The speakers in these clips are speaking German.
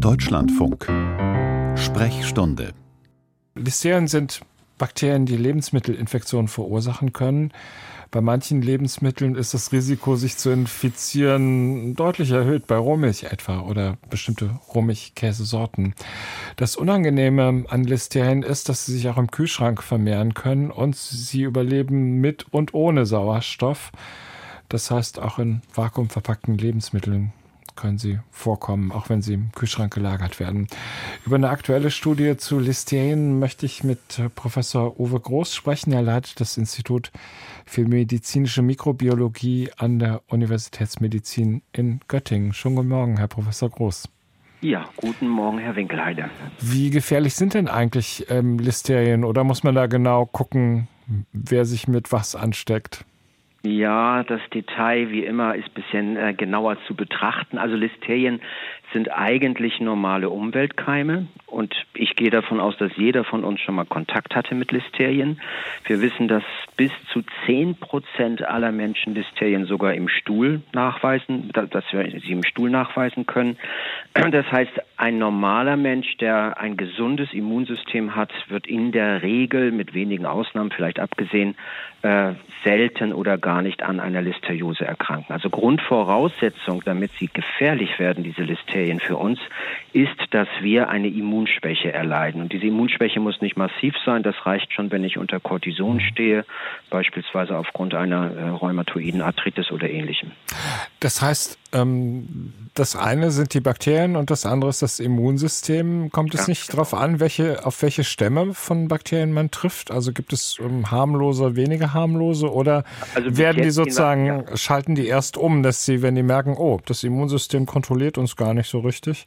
Deutschlandfunk. Sprechstunde. Listerien sind Bakterien, die Lebensmittelinfektionen verursachen können. Bei manchen Lebensmitteln ist das Risiko, sich zu infizieren, deutlich erhöht, bei Rohmilch etwa oder bestimmte Rohmilchkäsesorten. Das Unangenehme an Listerien ist, dass sie sich auch im Kühlschrank vermehren können und sie überleben mit und ohne Sauerstoff. Das heißt, auch in vakuumverpackten Lebensmitteln können sie vorkommen, auch wenn sie im Kühlschrank gelagert werden. Über eine aktuelle Studie zu Listerien möchte ich mit Professor Uwe Groß sprechen. Er leitet das Institut für medizinische Mikrobiologie an der Universitätsmedizin in Göttingen. Schönen guten Morgen, Herr Professor Groß. Ja, guten Morgen, Herr Winkelheide. Wie gefährlich sind denn eigentlich ähm, Listerien oder muss man da genau gucken, wer sich mit was ansteckt? Ja, das Detail wie immer ist ein bisschen äh, genauer zu betrachten. Also Listerien sind eigentlich normale Umweltkeime und ich gehe davon aus, dass jeder von uns schon mal Kontakt hatte mit Listerien. Wir wissen, dass bis zu zehn Prozent aller Menschen Listerien sogar im Stuhl nachweisen, dass wir sie im Stuhl nachweisen können. Das heißt, ein normaler Mensch, der ein gesundes Immunsystem hat, wird in der Regel mit wenigen Ausnahmen vielleicht abgesehen äh, selten oder gar nicht an einer Listeriose erkranken. Also Grundvoraussetzung, damit sie gefährlich werden, diese Listerien für uns, ist, dass wir eine Immunschwäche erleiden. Und diese Immunschwäche muss nicht massiv sein. Das reicht schon, wenn ich unter Cortison stehe, beispielsweise aufgrund einer äh, rheumatoiden Arthritis oder ähnlichem. Das heißt, ähm, das eine sind die Bakterien und das andere ist das Immunsystem. Kommt es ja, nicht darauf an, welche, auf welche Stämme von Bakterien man trifft? Also gibt es ähm, harmlose, weniger harmlose oder also werden die sozusagen, ja. schalten die erst um, dass sie, wenn die merken, oh, das Immunsystem kontrolliert uns gar nicht so richtig,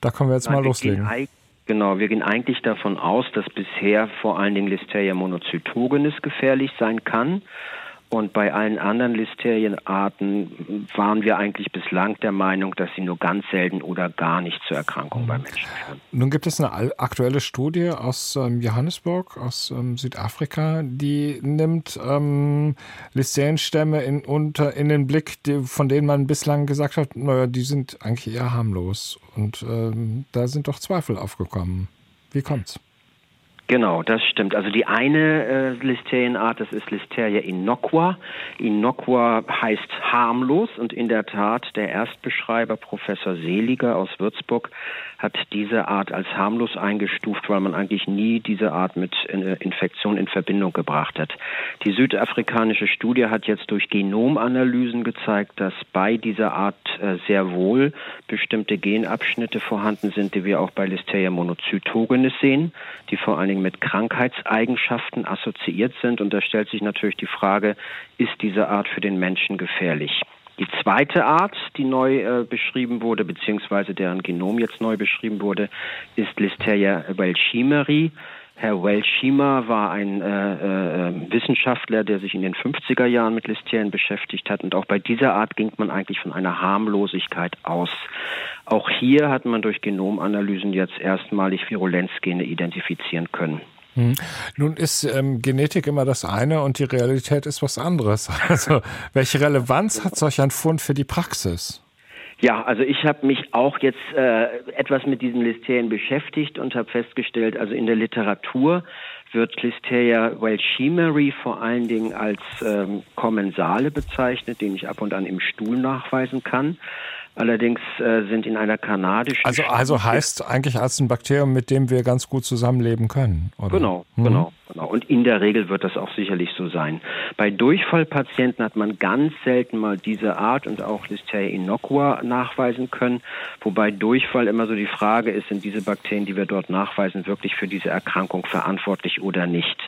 da können wir jetzt Nein, mal loslegen. Genau, wir gehen eigentlich davon aus, dass bisher vor allen Dingen Listeria monocytogenes gefährlich sein kann. Und bei allen anderen Listerienarten waren wir eigentlich bislang der Meinung, dass sie nur ganz selten oder gar nicht zur Erkrankung bei Menschen führen. Nun gibt es eine aktuelle Studie aus ähm, Johannesburg, aus ähm, Südafrika, die nimmt ähm, Listerienstämme in, unter, in den Blick, die, von denen man bislang gesagt hat, naja, die sind eigentlich eher harmlos. Und ähm, da sind doch Zweifel aufgekommen. Wie kommt's? Genau, das stimmt. Also die eine äh, Listerienart, das ist Listeria innocua. Innocua heißt harmlos und in der Tat der Erstbeschreiber Professor Seliger aus Würzburg hat diese Art als harmlos eingestuft, weil man eigentlich nie diese Art mit äh, Infektion in Verbindung gebracht hat. Die südafrikanische Studie hat jetzt durch Genomanalysen gezeigt, dass bei dieser Art äh, sehr wohl bestimmte Genabschnitte vorhanden sind, die wir auch bei Listeria monocytogenes sehen, die vor allen Dingen mit Krankheitseigenschaften assoziiert sind. Und da stellt sich natürlich die Frage, ist diese Art für den Menschen gefährlich? Die zweite Art, die neu äh, beschrieben wurde, beziehungsweise deren Genom jetzt neu beschrieben wurde, ist Listeria welchimeri. Herr Welchima war ein äh, äh, Wissenschaftler, der sich in den 50er Jahren mit Listerien beschäftigt hat. Und auch bei dieser Art ging man eigentlich von einer Harmlosigkeit aus. Auch hier hat man durch Genomanalysen jetzt erstmalig Virulenzgene identifizieren können. Hm. Nun ist ähm, Genetik immer das eine und die Realität ist was anderes. Also welche Relevanz hat solch ein Fund für die Praxis? Ja, also ich habe mich auch jetzt äh, etwas mit diesen Listerien beschäftigt und habe festgestellt, also in der Literatur wird Listeria welchimeri vor allen Dingen als ähm, Kommensale bezeichnet, den ich ab und an im Stuhl nachweisen kann. Allerdings äh, sind in einer kanadischen. Also, also heißt eigentlich als ein Bakterium, mit dem wir ganz gut zusammenleben können, oder? Genau, mhm. genau, genau. Und in der Regel wird das auch sicherlich so sein. Bei Durchfallpatienten hat man ganz selten mal diese Art und auch Listeria innocua nachweisen können, wobei Durchfall immer so die Frage ist, sind diese Bakterien, die wir dort nachweisen, wirklich für diese Erkrankung verantwortlich oder nicht.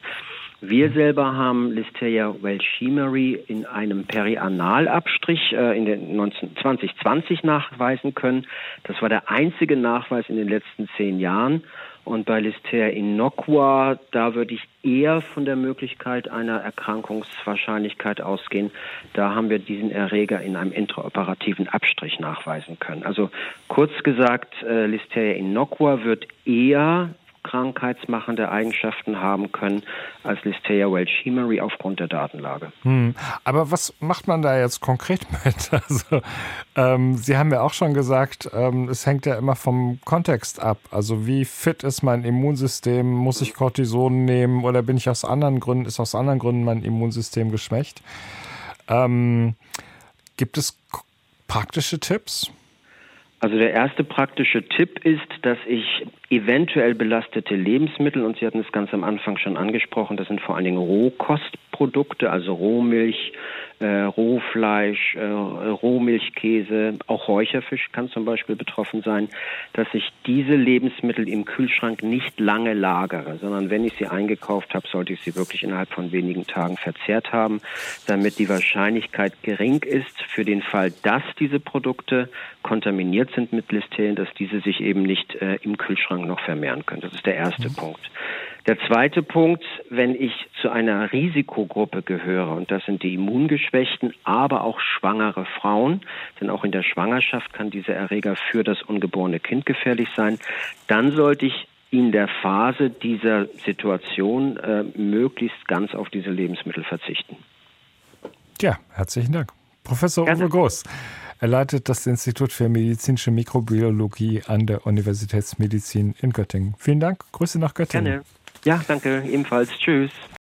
Wir selber haben Listeria welchimeri in einem Perianalabstrich äh, in den 19, 2020 nachweisen können. Das war der einzige Nachweis in den letzten zehn Jahren. Und bei Listeria innocua, da würde ich eher von der Möglichkeit einer Erkrankungswahrscheinlichkeit ausgehen. Da haben wir diesen Erreger in einem intraoperativen Abstrich nachweisen können. Also kurz gesagt, äh, Listeria innocua wird eher krankheitsmachende Eigenschaften haben können als Listeria welchemeri aufgrund der Datenlage. Hm. Aber was macht man da jetzt konkret mit? Also, ähm, Sie haben ja auch schon gesagt, ähm, es hängt ja immer vom Kontext ab. Also wie fit ist mein Immunsystem? Muss ich Cortison nehmen oder bin ich aus anderen Gründen, ist aus anderen Gründen mein Immunsystem geschwächt? Ähm, gibt es praktische Tipps? Also der erste praktische Tipp ist, dass ich eventuell belastete Lebensmittel, und Sie hatten es ganz am Anfang schon angesprochen, das sind vor allen Dingen Rohkostprodukte, also Rohmilch, äh, Rohfleisch, äh, Rohmilchkäse, auch Räucherfisch kann zum Beispiel betroffen sein, dass ich diese Lebensmittel im Kühlschrank nicht lange lagere, sondern wenn ich sie eingekauft habe, sollte ich sie wirklich innerhalb von wenigen Tagen verzehrt haben, damit die Wahrscheinlichkeit gering ist für den Fall, dass diese Produkte kontaminiert sind mit Listerien, dass diese sich eben nicht äh, im Kühlschrank noch vermehren können. Das ist der erste mhm. Punkt. Der zweite Punkt, wenn ich zu einer Risikogruppe gehöre, und das sind die Immungeschwächten, aber auch schwangere Frauen, denn auch in der Schwangerschaft kann dieser Erreger für das ungeborene Kind gefährlich sein, dann sollte ich in der Phase dieser Situation äh, möglichst ganz auf diese Lebensmittel verzichten. Ja, herzlichen Dank. Professor Uwe Groß. Er leitet das Institut für medizinische Mikrobiologie an der Universitätsmedizin in Göttingen. Vielen Dank. Grüße nach Göttingen. Gerne. Ja, danke, ebenfalls. Tschüss.